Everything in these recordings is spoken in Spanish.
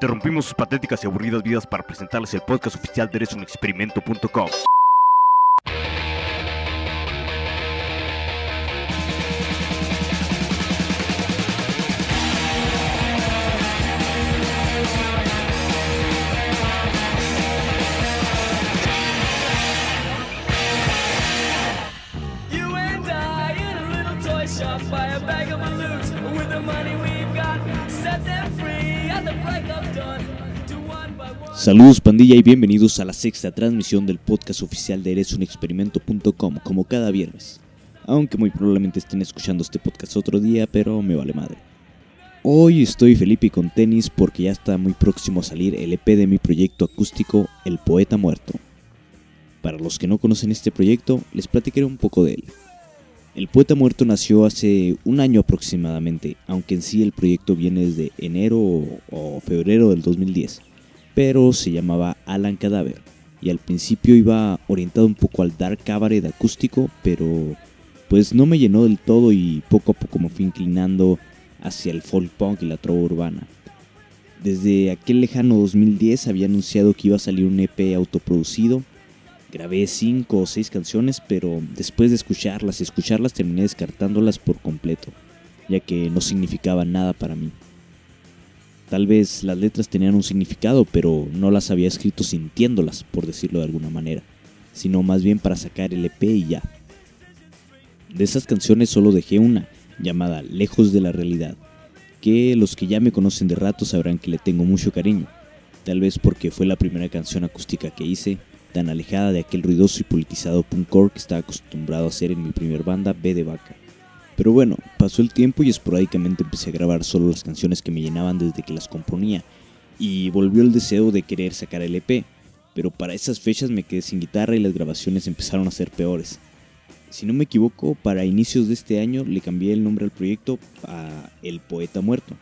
Interrumpimos sus patéticas y aburridas vidas para presentarles el podcast oficial de eresunexperimento.com. Saludos pandilla y bienvenidos a la sexta transmisión del podcast oficial de eresunexperimento.com como cada viernes. Aunque muy probablemente estén escuchando este podcast otro día, pero me vale madre. Hoy estoy Felipe con tenis porque ya está muy próximo a salir el EP de mi proyecto acústico El Poeta Muerto. Para los que no conocen este proyecto, les platicaré un poco de él. El Poeta Muerto nació hace un año aproximadamente, aunque en sí el proyecto viene desde enero o febrero del 2010 pero se llamaba Alan Cadáver y al principio iba orientado un poco al dark cabaret acústico, pero pues no me llenó del todo y poco a poco me fui inclinando hacia el folk punk y la trova urbana. Desde aquel lejano 2010 había anunciado que iba a salir un EP autoproducido. Grabé 5 o 6 canciones, pero después de escucharlas y escucharlas terminé descartándolas por completo, ya que no significaban nada para mí. Tal vez las letras tenían un significado, pero no las había escrito sintiéndolas, por decirlo de alguna manera, sino más bien para sacar el EP y ya. De esas canciones solo dejé una, llamada Lejos de la Realidad, que los que ya me conocen de rato sabrán que le tengo mucho cariño, tal vez porque fue la primera canción acústica que hice, tan alejada de aquel ruidoso y politizado punkcore que estaba acostumbrado a hacer en mi primer banda B de Vaca. Pero bueno, pasó el tiempo y esporádicamente empecé a grabar solo las canciones que me llenaban desde que las componía, y volvió el deseo de querer sacar el EP, pero para esas fechas me quedé sin guitarra y las grabaciones empezaron a ser peores. Si no me equivoco, para inicios de este año le cambié el nombre al proyecto a El Poeta Muerto,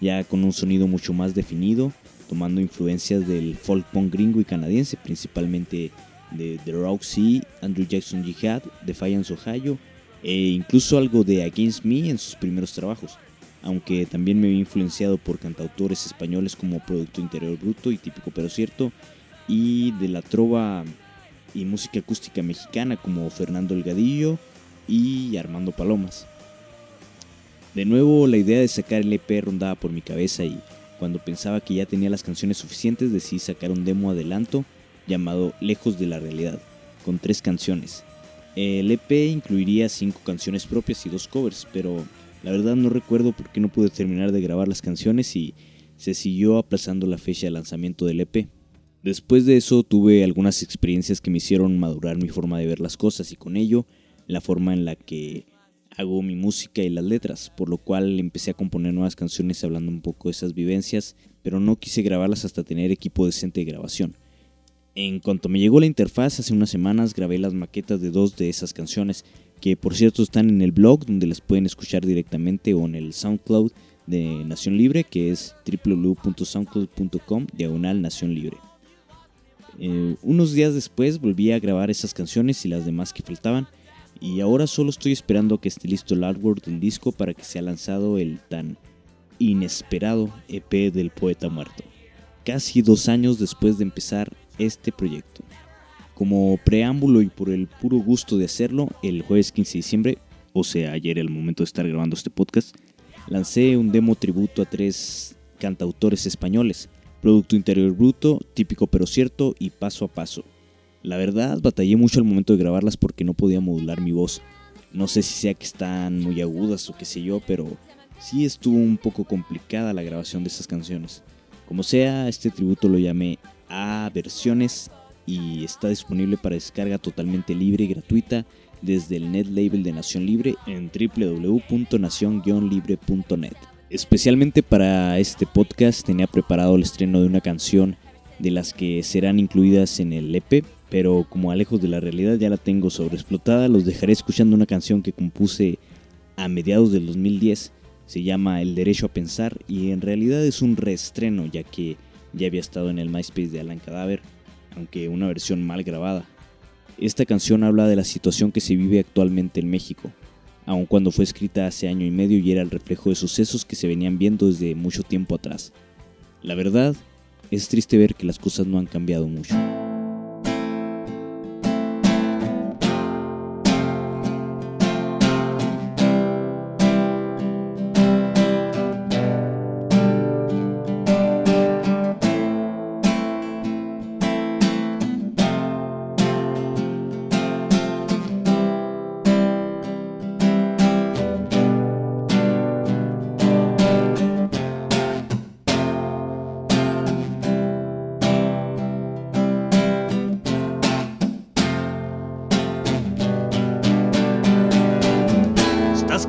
ya con un sonido mucho más definido, tomando influencias del folk punk gringo y canadiense, principalmente de The Roxy, Andrew Jackson Jihad, Defiance Ohio, e incluso algo de Against Me en sus primeros trabajos, aunque también me había influenciado por cantautores españoles como Producto Interior Bruto y Típico Pero Cierto, y de la trova y música acústica mexicana como Fernando Elgadillo y Armando Palomas. De nuevo la idea de sacar el EP rondaba por mi cabeza y cuando pensaba que ya tenía las canciones suficientes decidí sacar un demo adelanto llamado Lejos de la Realidad, con tres canciones, el EP incluiría cinco canciones propias y dos covers, pero la verdad no recuerdo por qué no pude terminar de grabar las canciones y se siguió aplazando la fecha de lanzamiento del EP. Después de eso tuve algunas experiencias que me hicieron madurar mi forma de ver las cosas y con ello la forma en la que hago mi música y las letras, por lo cual empecé a componer nuevas canciones hablando un poco de esas vivencias, pero no quise grabarlas hasta tener equipo decente de grabación. En cuanto me llegó la interfaz, hace unas semanas grabé las maquetas de dos de esas canciones, que por cierto están en el blog donde las pueden escuchar directamente o en el SoundCloud de Nación Libre, que es www.soundcloud.com diagonal Nación Libre. Eh, unos días después volví a grabar esas canciones y las demás que faltaban, y ahora solo estoy esperando que esté listo el artwork del disco para que sea lanzado el tan inesperado EP del poeta muerto. Casi dos años después de empezar este proyecto. Como preámbulo y por el puro gusto de hacerlo, el jueves 15 de diciembre, o sea, ayer el momento de estar grabando este podcast, lancé un demo tributo a tres cantautores españoles, Producto Interior Bruto, Típico pero Cierto y Paso a Paso. La verdad, batallé mucho al momento de grabarlas porque no podía modular mi voz. No sé si sea que están muy agudas o qué sé yo, pero sí estuvo un poco complicada la grabación de esas canciones. Como sea, este tributo lo llamé a versiones y está disponible para descarga totalmente libre y gratuita desde el net label de Nación Libre en www.nacion-libre.net. Especialmente para este podcast tenía preparado el estreno de una canción de las que serán incluidas en el EP, pero como a lejos de la realidad ya la tengo sobreexplotada, los dejaré escuchando una canción que compuse a mediados del 2010. Se llama El Derecho a Pensar y en realidad es un reestreno ya que ya había estado en el MySpace de Alan Cadáver, aunque una versión mal grabada. Esta canción habla de la situación que se vive actualmente en México, aun cuando fue escrita hace año y medio y era el reflejo de sucesos que se venían viendo desde mucho tiempo atrás. La verdad, es triste ver que las cosas no han cambiado mucho.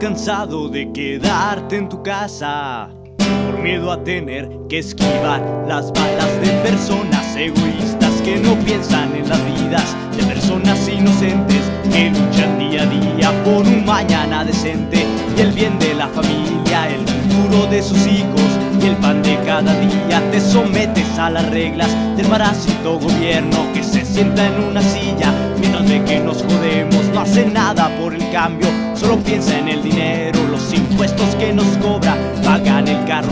Cansado de quedarte en tu casa. Por miedo a tener que esquivar las balas de personas egoístas que no piensan en las vidas de personas inocentes que luchan día a día por un mañana decente y el bien de la familia, el futuro de sus hijos el pan de cada día. Te sometes a las reglas del parásito gobierno que se sienta en una silla mientras ve que nos jodemos. No hace nada por el cambio, solo piensa en el dinero, los impuestos que nos cobra, pagan el carro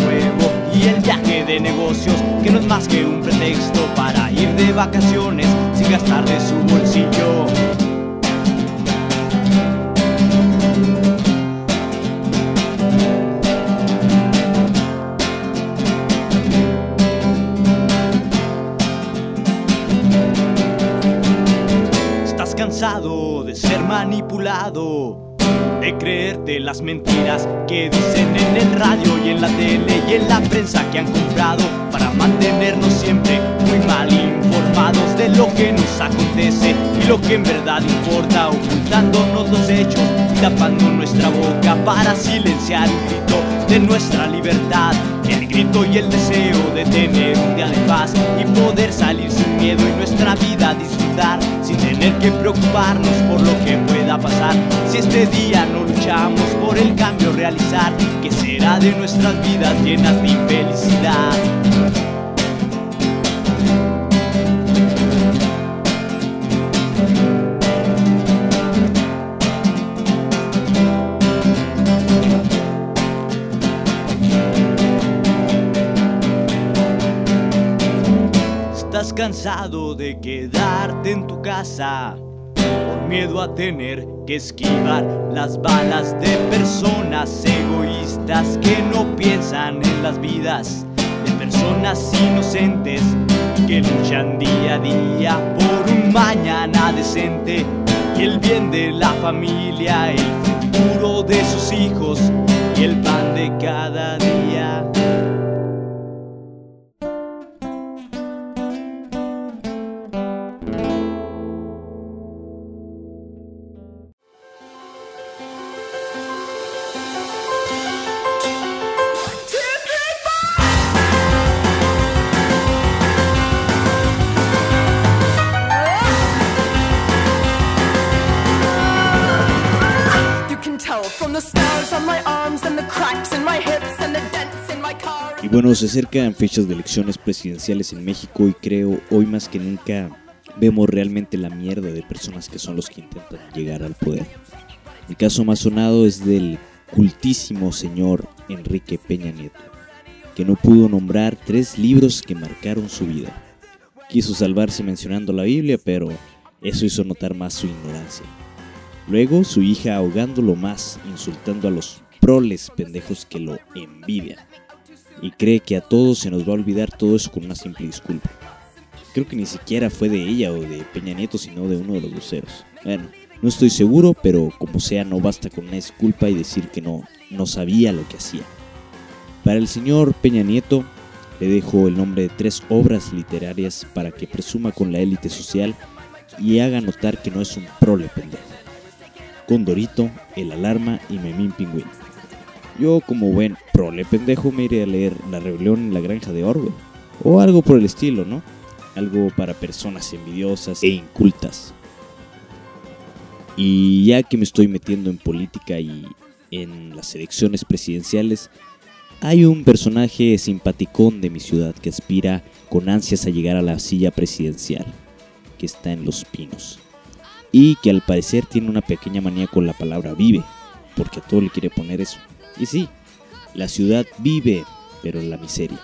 y el viaje de negocios que no es más que un pretexto para ir de vacaciones sin gastar de su bolsillo. De ser manipulado, de creerte las mentiras que dicen en el radio y en la tele y en la prensa que han comprado para mantenernos siempre muy mal informados de lo que nos acontece y lo que en verdad importa, ocultándonos los hechos y tapando nuestra boca para silenciar un grito de nuestra libertad. El grito y el deseo de tener un día de paz y poder salir sin miedo y nuestra vida disfrutar sin tener que preocuparnos por lo que pueda pasar. Si este día no luchamos por el cambio realizar, ¿qué será de nuestras vidas llenas de infelicidad? Cansado de quedarte en tu casa por miedo a tener que esquivar las balas de personas egoístas que no piensan en las vidas de personas inocentes que luchan día a día por un mañana decente y el bien de la familia, el futuro de sus hijos y el pan de cada día. Bueno, se acercan fechas de elecciones presidenciales en México y creo hoy más que nunca vemos realmente la mierda de personas que son los que intentan llegar al poder. El caso más sonado es del cultísimo señor Enrique Peña Nieto, que no pudo nombrar tres libros que marcaron su vida. Quiso salvarse mencionando la Biblia, pero eso hizo notar más su ignorancia. Luego su hija ahogándolo más, insultando a los proles pendejos que lo envidian. Y cree que a todos se nos va a olvidar todo eso con una simple disculpa. Creo que ni siquiera fue de ella o de Peña Nieto, sino de uno de los luceros. Bueno, no estoy seguro, pero como sea no basta con una disculpa y decir que no, no sabía lo que hacía. Para el señor Peña Nieto, le dejo el nombre de tres obras literarias para que presuma con la élite social y haga notar que no es un prole pendejo. Condorito, El Alarma y Memín Pingüín. Yo como buen prole pendejo me iré a leer La Rebelión en la Granja de Orwell. O algo por el estilo, ¿no? Algo para personas envidiosas e incultas. Y ya que me estoy metiendo en política y en las elecciones presidenciales, hay un personaje simpaticón de mi ciudad que aspira con ansias a llegar a la silla presidencial, que está en Los Pinos. Y que al parecer tiene una pequeña manía con la palabra vive, porque a todo le quiere poner eso. Y sí, la ciudad vive, pero en la miseria.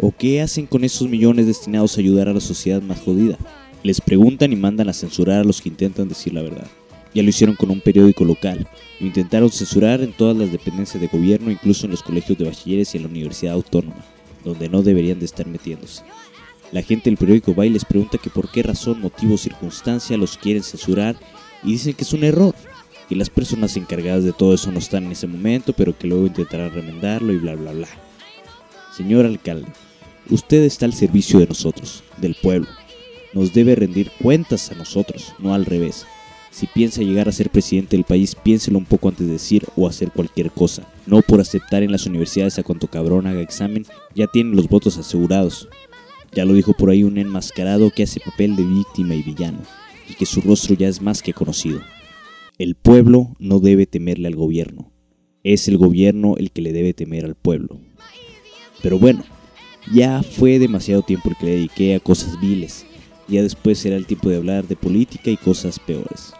¿O qué hacen con esos millones destinados a ayudar a la sociedad más jodida? Les preguntan y mandan a censurar a los que intentan decir la verdad. Ya lo hicieron con un periódico local. Lo intentaron censurar en todas las dependencias de gobierno, incluso en los colegios de bachilleres y en la Universidad Autónoma, donde no deberían de estar metiéndose. La gente del periódico va y les pregunta que por qué razón, motivo o circunstancia los quieren censurar y dicen que es un error, las personas encargadas de todo eso no están en ese momento, pero que luego intentarán remendarlo y bla bla bla. Señor alcalde, usted está al servicio de nosotros, del pueblo. Nos debe rendir cuentas a nosotros, no al revés. Si piensa llegar a ser presidente del país, piénselo un poco antes de decir o hacer cualquier cosa. No por aceptar en las universidades a cuanto cabrón haga examen, ya tienen los votos asegurados. Ya lo dijo por ahí un enmascarado que hace papel de víctima y villano, y que su rostro ya es más que conocido. El pueblo no debe temerle al gobierno. Es el gobierno el que le debe temer al pueblo. Pero bueno, ya fue demasiado tiempo el que le dediqué a cosas viles. Ya después será el tiempo de hablar de política y cosas peores.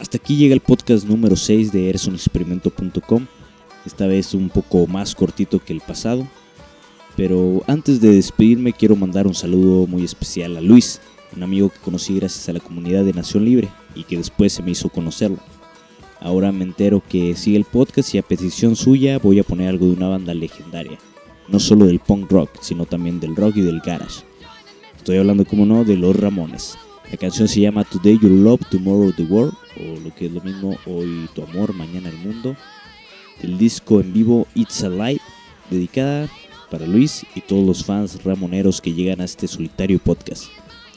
Hasta aquí llega el podcast número 6 de eresonexperimento.com. Esta vez un poco más cortito que el pasado. Pero antes de despedirme quiero mandar un saludo muy especial a Luis, un amigo que conocí gracias a la comunidad de Nación Libre y que después se me hizo conocerlo. Ahora me entero que sigue el podcast y a petición suya voy a poner algo de una banda legendaria. No solo del punk rock, sino también del rock y del garage. Estoy hablando, como no, de los Ramones. La canción se llama Today Your Love, Tomorrow the World, o lo que es lo mismo, Hoy tu amor, mañana el mundo. Del disco en vivo It's Alive, dedicada para Luis y todos los fans ramoneros que llegan a este solitario podcast.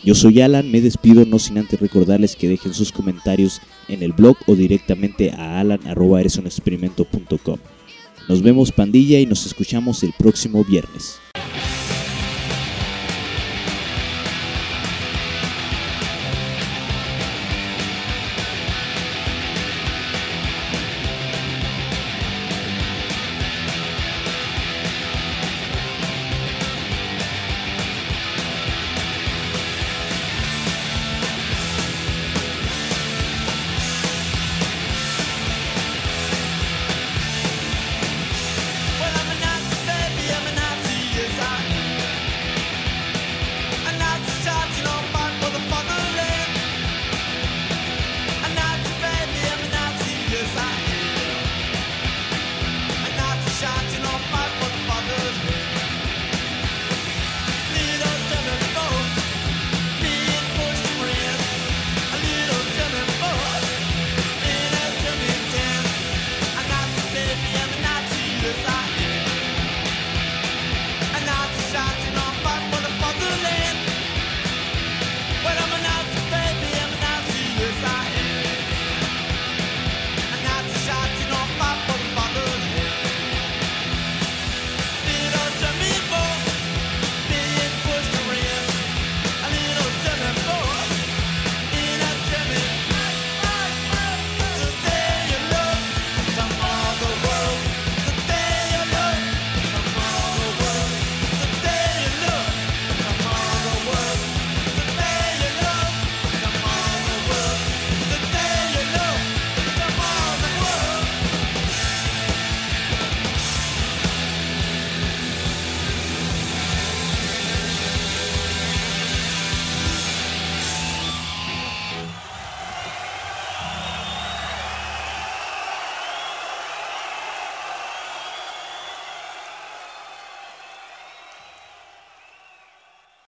Yo soy Alan, me despido no sin antes recordarles que dejen sus comentarios en el blog o directamente a alan.eresonexperimento.com. Nos vemos pandilla y nos escuchamos el próximo viernes.